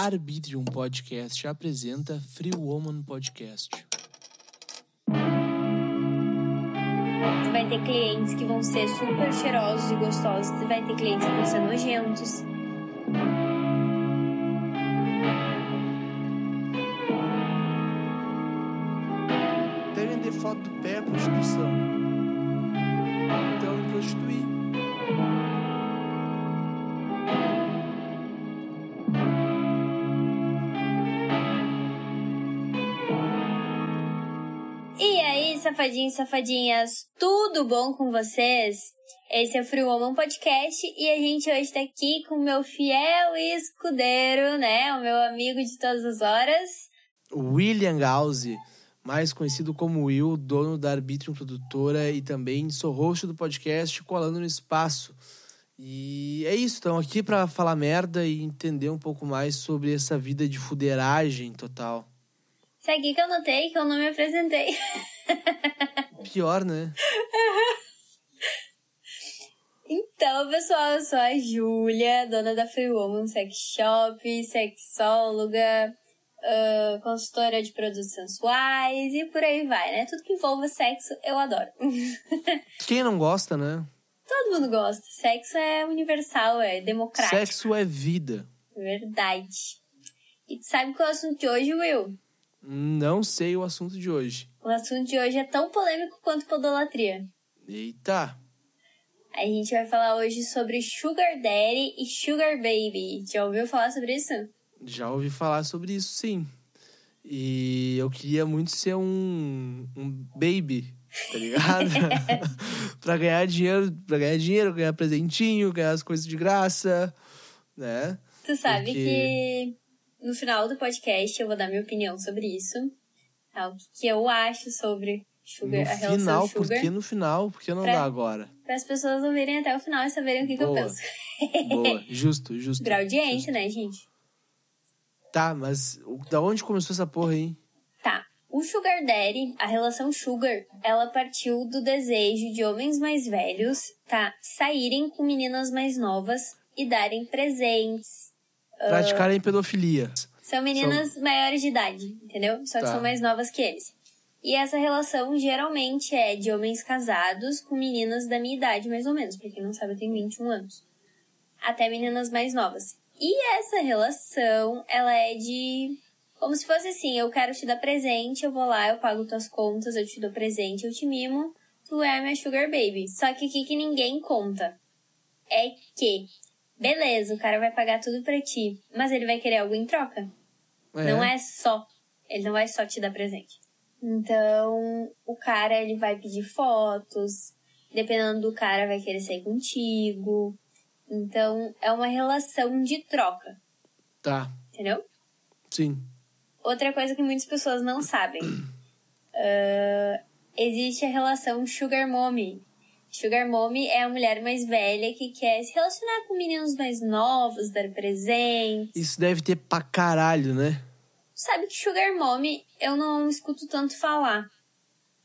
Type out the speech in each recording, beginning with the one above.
Arbitrium Podcast apresenta Free Woman Podcast. Tu vai ter clientes que vão ser super cheirosos e gostosos, tu vai ter clientes que vão ser nojentos. Até vender foto do pé prostituição. Então me prostituir. Safadinhos e safadinhas, tudo bom com vocês? Esse é o Free Woman Podcast e a gente hoje tá aqui com o meu fiel escudeiro, né? O meu amigo de todas as horas. William Gause, mais conhecido como Will, dono da Arbitrium Produtora e também sou host do podcast Colando no Espaço. E é isso, estamos aqui para falar merda e entender um pouco mais sobre essa vida de fuderagem total. Segue que eu notei que eu não me apresentei. Pior, né? Então, pessoal, eu sou a Júlia, dona da Free Woman Sex Shop, sexóloga, ah, consultora de produtos sensuais e por aí vai, né? Tudo que envolva sexo, eu adoro. Quem não gosta, né? Todo mundo gosta. Sexo é universal, é democrático. Sexo é vida. Verdade. E tu sabe qual é o assunto de hoje, Will? Não sei o assunto de hoje. O assunto de hoje é tão polêmico quanto podolatria. Eita! A gente vai falar hoje sobre Sugar Daddy e Sugar Baby. Já ouviu falar sobre isso? Já ouvi falar sobre isso, sim. E eu queria muito ser um, um baby, tá ligado? pra ganhar dinheiro, pra ganhar dinheiro, ganhar presentinho, ganhar as coisas de graça, né? Tu sabe Porque- que no final do podcast eu vou dar minha opinião sobre isso. Tá? O que, que eu acho sobre sugar, a no relação final, por sugar. que no final? Por que não Pra- dá agora? Para as pessoas ouvirem até o final e saberem o que, que eu penso. Boa, justo, justo. Pra audiência, né, gente? Tá, mas da onde começou essa porra aí? Tá. O Sugar Daddy, a relação Sugar, ela partiu do desejo de homens mais velhos, tá? Saírem com meninas mais novas e darem presentes. Praticarem pedofilia. São meninas maiores de idade, entendeu? Só que Tá. são mais novas que eles. E essa relação geralmente é de homens casados com meninas da minha idade, mais ou menos. Pra quem não sabe, eu tenho 21 anos. Até meninas mais novas. E essa relação, ela é de. Como se fosse assim: eu quero te dar presente, eu vou lá, eu pago tuas contas, eu te dou presente, eu te mimo, tu é a minha sugar baby. Só que o que, que ninguém conta é que, beleza, o cara vai pagar tudo pra ti, mas ele vai querer algo em troca. Não é só. Ele não vai só te dar presente. Então, o cara, ele vai pedir fotos. Dependendo do cara, vai querer sair contigo. Então, é uma relação de troca. Tá, Entendeu? sim. Outra coisa que muitas pessoas não sabem. Ah, existe a relação Sugar Mommy. Sugar Mommy é a mulher mais velha que quer se relacionar com meninos mais novos, dar presentes. Isso deve ter pra caralho, né? Sabe que Sugar Mommy eu não escuto tanto falar.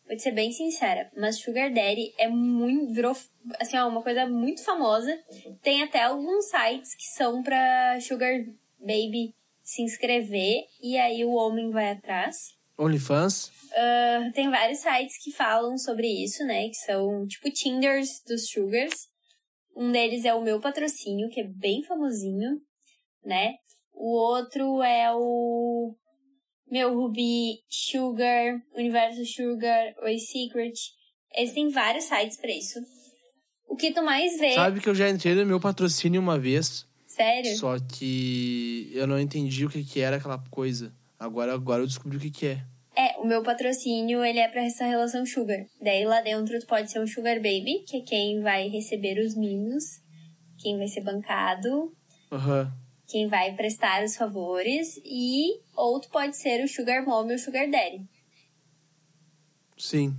Vou te ser bem sincera, mas Sugar Daddy é muito. virou assim, ó, uma coisa muito famosa. Tem até alguns sites que são pra Sugar Baby se inscrever e aí o homem vai atrás. OnlyFans. Ah, tem vários sites que falam sobre isso, né? Que são tipo Tinders dos Sugars. Um deles é o meu patrocínio, que é bem famosinho, né? O outro é o meu Ruby Sugar, Universo Sugar, Oi Secret. Eles têm vários sites pra isso. O que tu mais vê, Sabe que eu já entrei no meu patrocínio uma vez, sério? só que eu não entendi o que, que era aquela coisa. Agora, agora eu descobri o que, que é. É, o meu patrocínio, ele é pra essa relação sugar. Daí lá dentro tu pode ser um sugar baby, que é quem vai receber os mimos, quem vai ser bancado, Aham. quem vai prestar os favores, e ou tu pode ser o sugar mom ou o sugar daddy. Sim.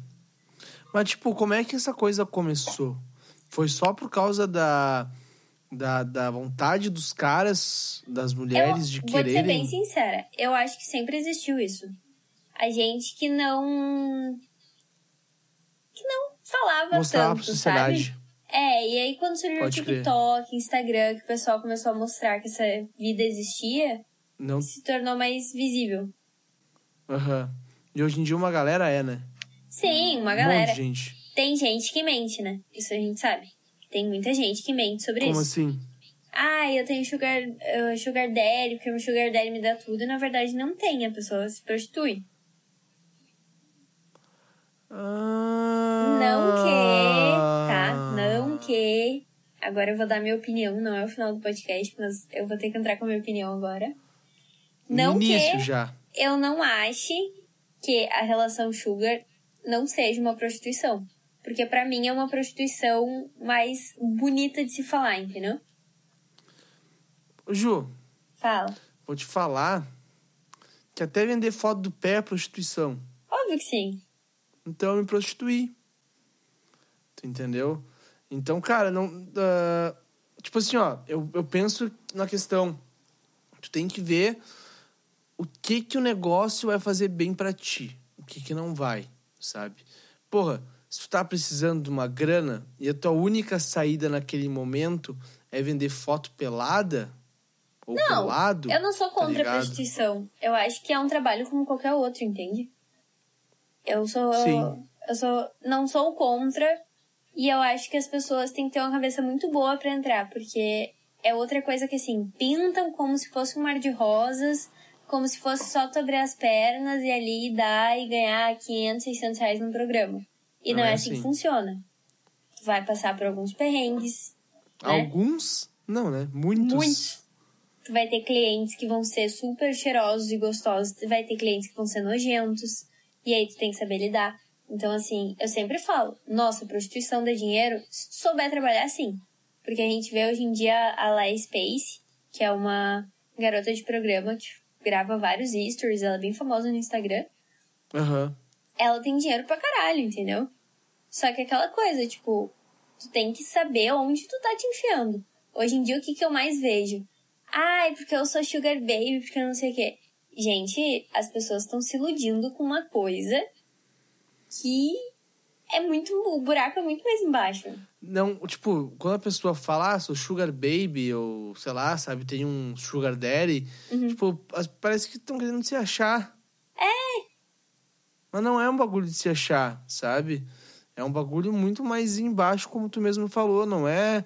Mas, tipo, como é que essa coisa começou? Foi só por causa da, da, da vontade dos caras, das mulheres, de eu vou ser bem quererem. sincera, eu acho que sempre existiu isso. A gente que não. que não falava Mostrar tanto, pra sociedade. sabe? É, e aí quando surgiu o Pode crer. TikTok, Instagram, que o pessoal começou a mostrar que essa vida existia, Não. se tornou mais visível. Aham. E hoje em dia uma galera é, né? Sim, uma Um galera. de gente. Tem gente que mente, né? Isso a gente sabe. Tem muita gente que mente sobre Como isso. assim? Ah, eu tenho sugar, uh, sugar daddy, porque o sugar daddy me dá tudo. E na verdade não tem, a pessoa se prostitui. Ah... Não que, tá? Não que. Agora eu vou dar minha opinião, não é o final do podcast, mas eu vou ter que entrar com a minha opinião agora. Não início que já. eu não ache que a relação sugar não seja uma prostituição. Porque pra mim é uma prostituição mais bonita de se falar, entendeu? Ju, Fala. vou te falar que até vender foto do pé é prostituição. Óbvio que sim. Então eu me prostituí. Tu entendeu? Então, cara, não. ah, tipo assim, ó, eu, eu penso na questão. Tu tem que ver o que que o negócio vai fazer bem pra ti. O que que não vai, sabe? Porra, se tu tá precisando de uma grana e a tua única saída naquele momento é vender foto pelada ou Não, pelado. Eu não sou tá contra a ligado? prostituição. Eu acho que é um trabalho como qualquer outro, entende? Eu sou. Sim. Eu sou. Não sou contra. E eu acho que as pessoas têm que ter uma cabeça muito boa pra entrar, porque é outra coisa que assim, pintam como se fosse um mar de rosas, como se fosse só tu abrir as pernas e ali dar e ganhar 500, 600 reais no programa. E não, Não é, é assim que assim. funciona. Tu vai passar por alguns perrengues, né? Alguns? Não, né? Muitos. Muitos. Tu vai ter clientes que vão ser super cheirosos e gostosos, tu vai ter clientes que vão ser nojentos, e aí tu tem que saber lidar. Então, assim, eu sempre falo, nossa, prostituição dá dinheiro, se souber trabalhar, sim. Porque a gente vê hoje em dia a Lai Space, que é uma garota de programa que grava vários stories, ela é bem famosa no Instagram. Aham. Ela tem dinheiro pra caralho, entendeu? Só que aquela coisa, tipo, tu tem que saber onde tu tá te enfiando. Hoje em dia, o que, que eu mais vejo? Ai, porque eu sou sugar baby, porque eu não sei o quê. Gente, as pessoas estão se iludindo com uma coisa que é muito. O buraco é muito mais embaixo. Não, tipo, quando a pessoa fala, ah, sou sugar baby, ou sei lá, sabe, tem um sugar daddy, Uhum. tipo, parece que estão querendo se achar. É! Mas não é um bagulho de se achar, sabe? É um bagulho muito mais embaixo, como tu mesmo falou, não é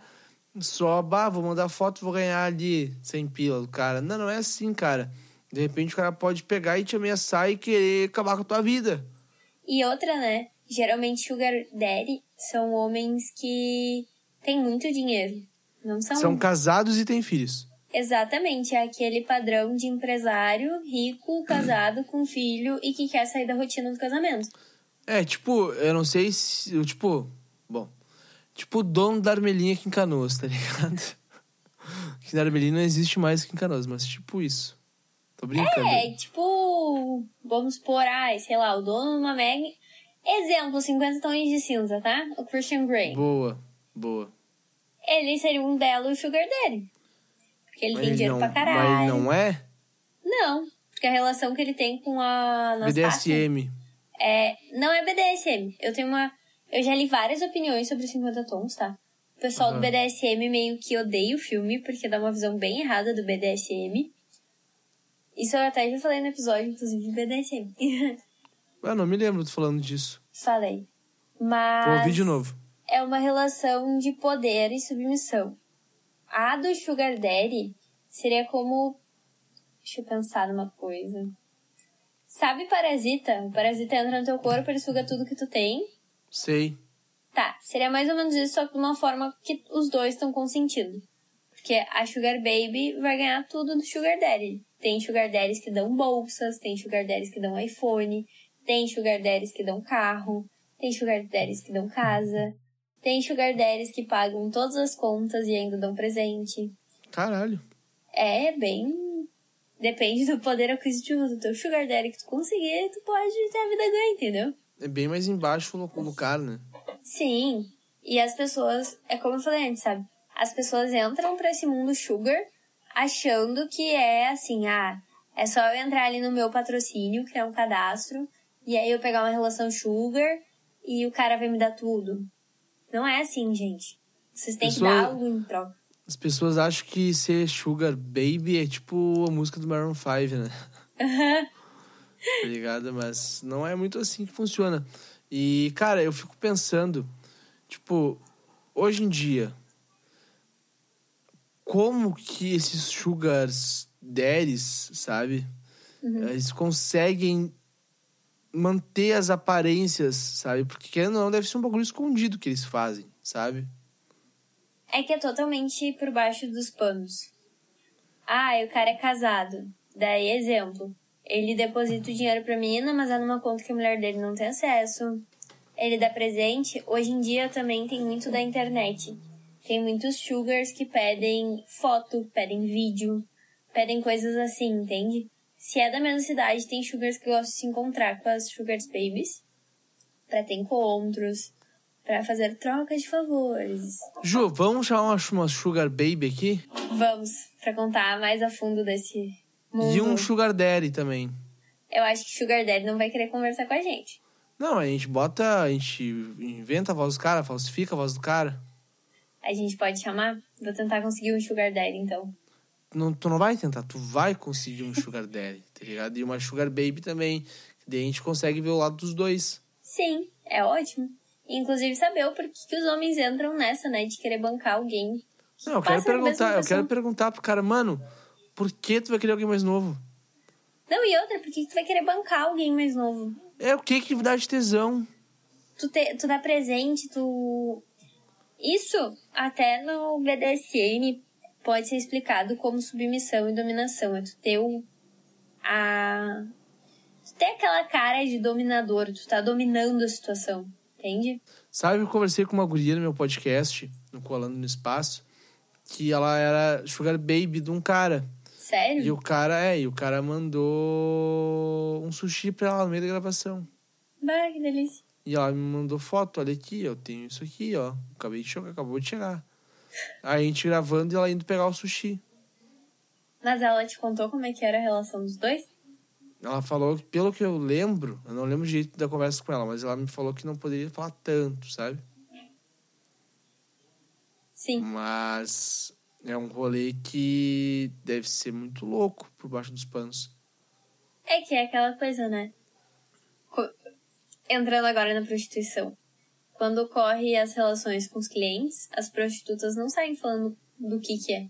só, bah, vou mandar foto, vou ganhar ali 100 pila do cara. Não, não é assim, cara. De repente o cara pode pegar e te ameaçar e querer acabar com a tua vida. E outra, né? Geralmente, sugar daddy são homens que têm muito dinheiro. Não são São casados e têm filhos. Exatamente, é aquele padrão de empresário rico, casado, com filho e que quer sair da rotina do casamento. É, tipo, eu não sei se. Tipo, bom. Tipo o dono da Armelinha aqui em Canoas, tá ligado? que na Armelinha não existe mais aqui em Canoas, mas tipo isso. Tô brincando. É, tipo, vamos supor, ai, sei lá, o dono de uma mega. Exemplo, 50 tons de cinza, tá? O Christian Grey. Boa, boa. Ele seria um belo sugar daddy. Porque ele Mas tem dinheiro não, pra Mas caralho. ele não é? Não, porque a relação que ele tem com a BDSM. é, não é BDSM. Eu tenho uma, eu já li várias opiniões sobre os 50 tons, tá? O pessoal do Aham. BDSM meio que odeia o filme porque dá uma visão bem errada do BDSM. Isso eu até já falei no episódio, inclusive, de BDSM. Eu não me lembro tu falando disso. falei. Vou Mas ouvir de novo. é uma relação de poder e submissão. A do Sugar Daddy seria como. Deixa eu pensar numa coisa. Sabe Parasita? O Parasita entra no teu corpo, ele suga tudo que tu tem. Sei. Tá, seria mais ou menos isso, só que de uma forma que os dois estão consentindo. Porque a Sugar Baby vai ganhar tudo do Sugar Daddy. Tem Sugar Daddies que dão bolsas, tem Sugar Daddies que dão iPhone, tem Sugar Daddies que dão carro, tem Sugar Daddies que dão casa, tem Sugar Daddies que pagam todas as contas e ainda dão presente. Caralho. É bem. Depende do poder aquisitivo do teu Sugar Daddy que tu conseguir, tu pode ter a vida ganha, entendeu? É bem mais embaixo no, no cara, né? Sim. E as pessoas, é como eu falei antes, sabe? As pessoas entram pra esse mundo sugar achando que é assim, ah, é só eu entrar ali no meu patrocínio, criar um cadastro, e aí eu pegar uma relação sugar e o cara vai me dar tudo. Não é assim, gente. Vocês têm que dar algo em troca. As pessoas acham que ser Sugar Baby é tipo a música do Maroon 5, né? tá ligado? Mas não é muito assim que funciona. E, cara, eu fico pensando, tipo, hoje em dia, como que esses sugars daddies, sabe? Eles conseguem manter as aparências, sabe? Porque querendo ou não, deve ser um bagulho escondido que eles fazem, sabe? É que é totalmente por baixo dos panos. Ah, o cara é casado. Daí, exemplo. Ele deposita o dinheiro pra menina, mas é numa conta que a mulher dele não tem acesso. Ele dá presente. Hoje em dia também tem muito da internet. Tem muitos sugars que pedem foto, pedem vídeo, pedem coisas assim, entende? Se é da mesma cidade, tem sugars que gostam de se encontrar com as sugars babies pra ter encontros, pra fazer troca de favores. Ju, vamos chamar uma, Sugar Baby aqui? Vamos, pra contar mais a fundo desse mundo. E um Sugar Daddy também. Eu acho que Sugar Daddy não vai querer conversar com a gente. Não, a gente bota, a gente inventa a voz do cara, falsifica a voz do cara. A gente pode chamar? Vou tentar conseguir um Sugar Daddy, então. Não, tu não vai tentar, tu vai conseguir um Sugar Daddy, tá ligado? E uma Sugar Baby também. Daí a gente consegue ver o lado dos dois. Sim, é ótimo. Inclusive saber o porquê que os homens entram nessa, né? De querer bancar alguém. Não, eu quero perguntar, eu quero perguntar pro cara, mano, por que tu vai querer alguém mais novo? Não, e outra, por que que tu vai querer bancar alguém mais novo? É o que que dá de tesão? Tu, te, tu dá presente, tu. Isso até no BDSM pode ser explicado como submissão e dominação. É tu ter o. A. Tu ter aquela cara de dominador, tu tá dominando a situação, entende? Sabe, eu conversei com uma guria no meu podcast, no Colando no Espaço, que ela era Sugar Baby de um cara. Sério? E o cara, é, e o cara mandou um sushi pra ela no meio da gravação. Bah, que delícia. E ela me mandou foto, olha aqui, eu tenho isso aqui, ó. Acabei de chegar, acabou de chegar. Aí a gente gravando e ela indo pegar o sushi. Mas ela te contou como é que era a relação dos dois? Ela falou, pelo que eu lembro, eu não lembro o jeito da conversa com ela, mas ela me falou que não poderia falar tanto, sabe? Sim. Mas é um rolê que deve ser muito louco por baixo dos panos. É que é aquela coisa, né? Entrando agora na prostituição. Quando ocorre as relações com os clientes, as prostitutas não saem falando do que que é.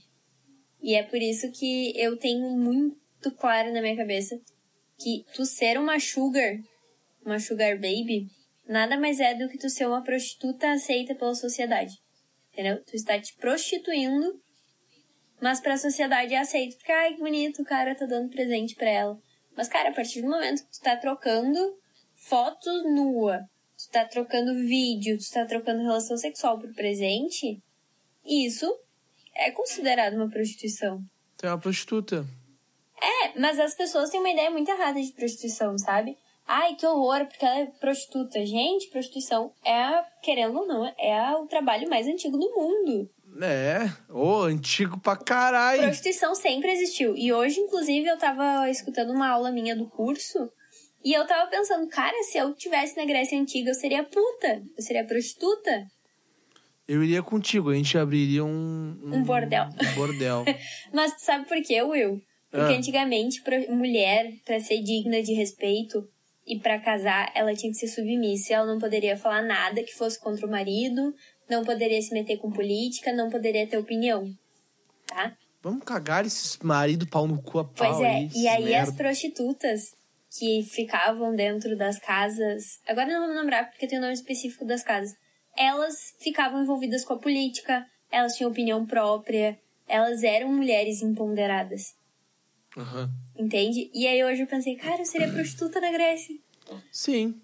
E é por isso que eu tenho muito claro na minha cabeça que tu ser uma sugar, uma sugar baby, nada mais é do que tu ser uma prostituta aceita pela sociedade. Entendeu? Tu está te prostituindo, mas pra sociedade é aceito. Porque, ai, que bonito, o cara tá dando presente pra ela. Mas, cara, a partir do momento que tu tá trocando foto nua, tu tá trocando vídeo, tu tá trocando relação sexual por presente, isso é considerado uma prostituição. Tu é uma prostituta. É, mas as pessoas têm uma ideia muito errada de prostituição, sabe? Ai, que horror, porque ela é prostituta. Gente, prostituição é, querendo ou não, é o trabalho mais antigo do mundo. É, ô, antigo pra caralho. Prostituição sempre existiu. E hoje, inclusive, eu tava escutando uma aula minha do curso e eu tava pensando, cara, se eu tivesse na Grécia Antiga, eu seria puta. Eu seria prostituta. Eu iria contigo, a gente abriria um... Um bordel. Um bordel. Mas tu sabe por quê, Will? Porque Ah. antigamente, pro- mulher, pra ser digna de respeito e pra casar, ela tinha que ser submissa. Ela não poderia falar nada que fosse contra o marido, não poderia se meter com política, não poderia ter opinião. Tá? Vamos cagar esses marido pau no cu a pau Pois é, aí, e aí as merda. prostitutas que ficavam dentro das casas, agora não vou me lembrar porque tem o nome específico das casas, elas ficavam envolvidas com a política, elas tinham opinião própria, elas eram mulheres empoderadas, Aham. entende? E aí hoje eu pensei, cara, eu seria prostituta na Grécia. Sim,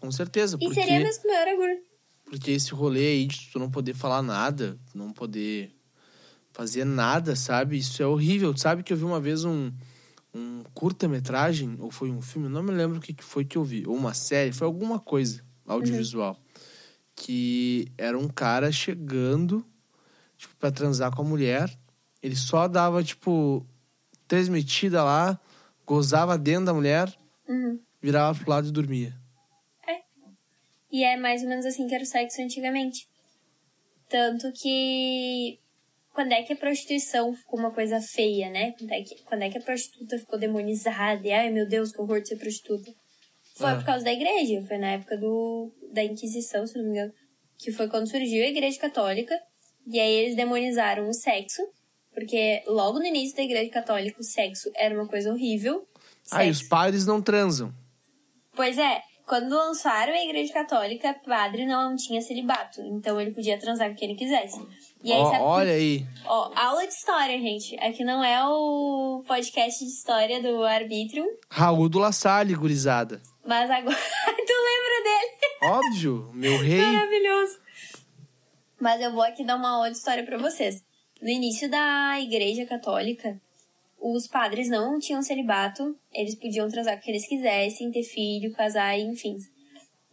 com certeza. E Porque, seria mesmo maior orgulho. porque esse rolê aí de tu não poder falar nada, não poder fazer nada, sabe? Isso é horrível. Tu sabe que eu vi uma vez um, um curta-metragem, ou foi um filme, não me lembro o que foi que eu vi. Ou uma série, foi alguma coisa audiovisual. Que era um cara chegando, tipo, pra transar com a mulher. Ele só dava, tipo, três metidas lá, gozava dentro da mulher, Uhum. virava pro lado e dormia. E é mais ou menos assim que era o sexo antigamente. Tanto que quando é que a prostituição ficou uma coisa feia, né? Quando é que, quando é que a prostituta ficou demonizada? E, ai, meu Deus, que horror de ser prostituta. Foi Ah. por causa da igreja. Foi na época do, da Inquisição, se não me engano. Que foi quando surgiu a igreja católica. E aí eles demonizaram o sexo. Porque logo no início da igreja católica, o sexo era uma coisa horrível. Ah, e os Sexo. padres não transam. Pois é, quando lançaram a igreja católica, padre não tinha celibato. Então ele podia transar com quem ele quisesse. E aí, Ó, sabe olha aí. Ó, aula de história, gente. Aqui não é o podcast de história do arbítrio, Raul do La Salle, gurizada. mas agora tu lembra dele? Óbvio, meu rei. Maravilhoso. Mas eu vou aqui dar uma aula de história pra vocês. No início da igreja católica, os padres não tinham celibato, eles podiam transar com quem eles quisessem, ter filho, casar, enfim.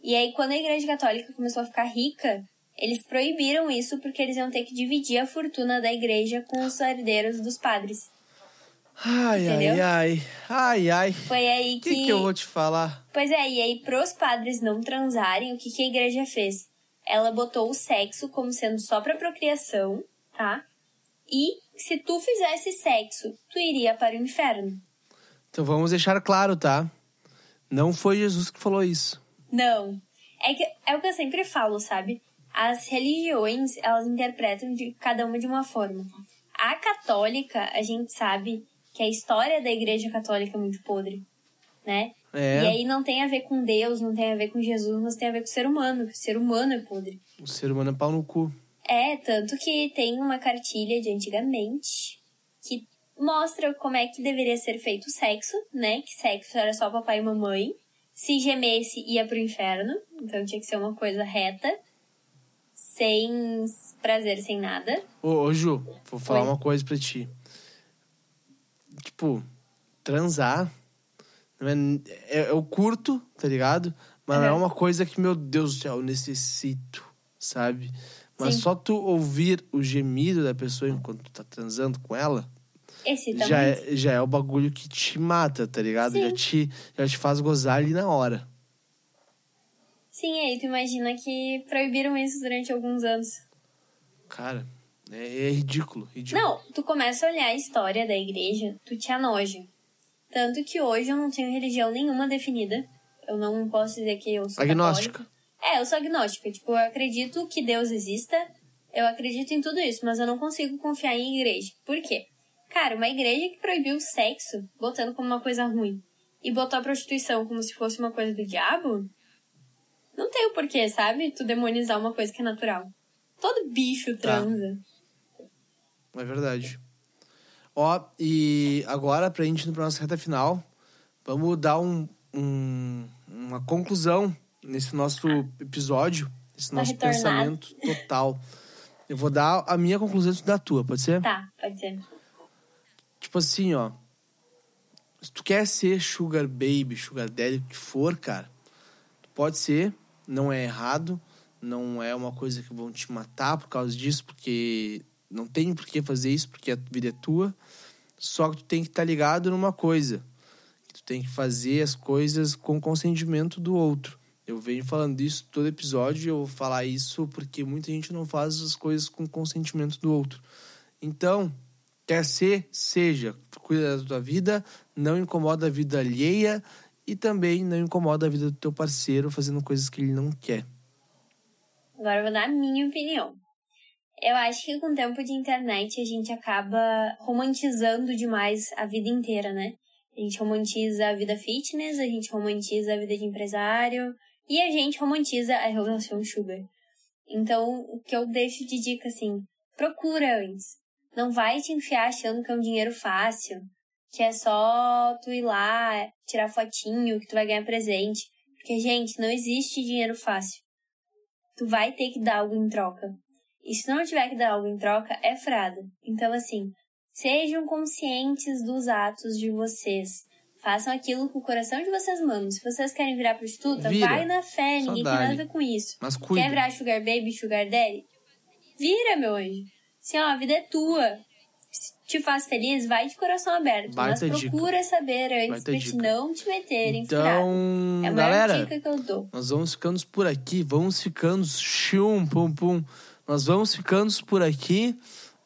E aí, quando a igreja católica começou a ficar rica, eles proibiram isso porque eles iam ter que dividir a fortuna da igreja com os herdeiros dos padres. Ai, Entendeu? ai, ai. Ai, ai. Foi aí O que, que eu vou te falar? Pois é, e aí pros padres não transarem, o que, que a igreja fez? Ela botou o sexo como sendo só pra procriação, tá? E se tu fizesse sexo, tu iria para o inferno. Então vamos deixar claro, tá? Não foi Jesus que falou isso. Não. É, que, é o que eu sempre falo, sabe? As religiões, elas interpretam de cada uma de uma forma. A católica, a gente sabe que a história da igreja católica é muito podre, né? É. E aí não tem a ver com Deus, não tem a ver com Jesus, mas tem a ver com o ser humano. que O ser humano é podre. O ser humano é pau no cu. É, tanto que tem uma cartilha de antigamente que mostra como é que deveria ser feito o sexo, né? Que sexo era só papai e mamãe. Se gemesse, ia pro inferno. Então tinha que ser uma coisa reta. Sem prazer, sem nada. Ô, ô Ju, vou falar Oi. uma coisa pra ti. Tipo, transar. É, é, eu curto, tá ligado? Mas não é uma coisa que, meu Deus do céu, eu necessito, sabe? Mas Sim. só tu ouvir o gemido da pessoa enquanto tu tá transando com ela, já é, já é o bagulho que te mata, tá ligado? Sim. Já te, já te faz gozar ali na hora. Sim, aí tu imagina que proibiram isso durante alguns anos. Cara, é, é ridículo, ridículo. Não, tu começa a olhar a história da igreja, tu te anoja. Tanto que hoje eu não tenho religião nenhuma definida. Eu não posso dizer que eu sou Agnóstica. católica. É, eu sou agnóstica. Tipo, eu acredito que Deus exista, eu acredito em tudo isso, mas eu não consigo confiar em igreja. Por quê? Cara, uma igreja que proibiu o sexo, botando como uma coisa ruim, e botou a prostituição como se fosse uma coisa do diabo, não tem o porquê, sabe? Tu demonizar uma coisa que é natural. Todo bicho Tá. transa. É verdade. Ó, e agora, pra gente ir pra nossa reta final, vamos dar um, um- uma conclusão nesse nosso episódio, nesse Uma nosso retornada. pensamento total. Eu vou dar a minha conclusão e tu dá a tua, pode ser? Tá, pode ser. Tipo assim, ó. Se tu quer ser sugar baby, sugar daddy, o que for, cara, tu pode ser, não é errado, não é uma coisa que vão te matar por causa disso, porque não tem por que fazer isso, porque a vida é tua. Só que tu tem que estar ligado numa coisa. Que tu tem que fazer as coisas com consentimento do outro. Eu venho falando isso todo episódio eu vou falar isso porque muita gente não faz as coisas com consentimento do outro. Então, quer ser, seja. Cuida da tua vida, não incomoda a vida alheia e também não incomoda a vida do teu parceiro fazendo coisas que ele não quer. Agora eu vou dar a minha opinião. Eu acho que com o tempo de internet a gente acaba romantizando demais a vida inteira, né? A gente romantiza a vida fitness, a gente romantiza a vida de empresário e a gente romantiza a relação sugar. Então, o que eu deixo de dica assim, procura antes. Não vai te enfiar achando que é um dinheiro fácil, que é só tu ir lá, tirar fotinho, que tu vai ganhar presente. Porque, gente, não existe dinheiro fácil tu vai ter que dar algo em troca. E se não tiver que dar algo em troca, é frada. Então, assim, sejam conscientes dos atos de vocês. Façam aquilo que o coração de vocês manda. Se vocês querem virar prostituta, Vira. vai na fé, ninguém tem nada a ver com isso. Mas cuida. Quer virar sugar baby, sugar daddy? Vira, meu anjo. Assim, ó, a vida é tua. Se te faz feliz, vai de coração aberto. Baita mas dica. procura saber antes Baita pra te dica. não te meter em. Então, É a galera, dica que eu dou. nós vamos ficando por aqui. Vamos ficando chum, pum, pum. Nós vamos ficando por aqui.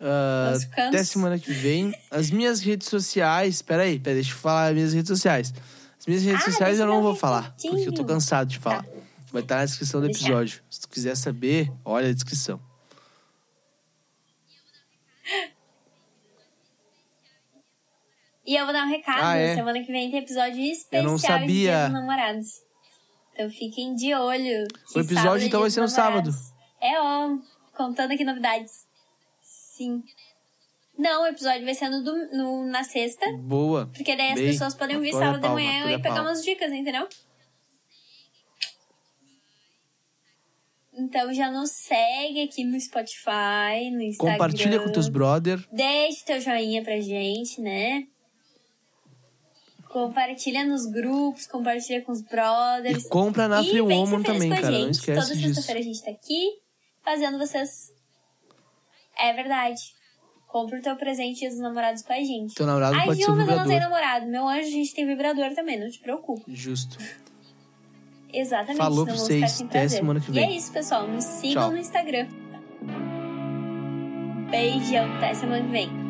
Uh, ficamos. até semana que vem. As minhas redes sociais. Peraí, peraí, deixa eu falar as minhas redes sociais. As minhas redes Ah, sociais eu não vou falar, porque eu tô cansado de falar. Vai estar na descrição do episódio. Se tu quiser saber, olha a descrição. E eu vou dar um recado. Ah, é? Semana que vem tem episódio especial Eu não de sabia. Namorados. Então fiquem de olho. O episódio, sábado é então, vai ser no sábado. Namorados. É, ó. Contando aqui novidades. Sim. Não, o episódio vai ser no, no- na sexta. Boa. Porque daí as Bem, pessoas podem ouvir a sábado de palma, manhã apoia a e pegar palma. umas dicas, entendeu? Então já nos segue aqui no Spotify, no Instagram. Compartilha com teus brother. Deixe teu joinha pra gente, né? Compartilha nos grupos, compartilha com os brothers. E compra na E Free ser Woman também, com a cara. Não gente. esquece Toda sexta-feira a gente tá aqui fazendo vocês. É verdade. Compra o teu presente dos namorados com a gente. Teu namorado Ai, pode ser Gil, um mas eu não tenho vibrador. namorado. Meu anjo, a gente tem vibrador também, não te preocupe. Justo. Exatamente. Falou pra vocês. Até semana que E vem. é isso, pessoal. Nos sigam Tchau. no Instagram. Beijão. Até semana que vem.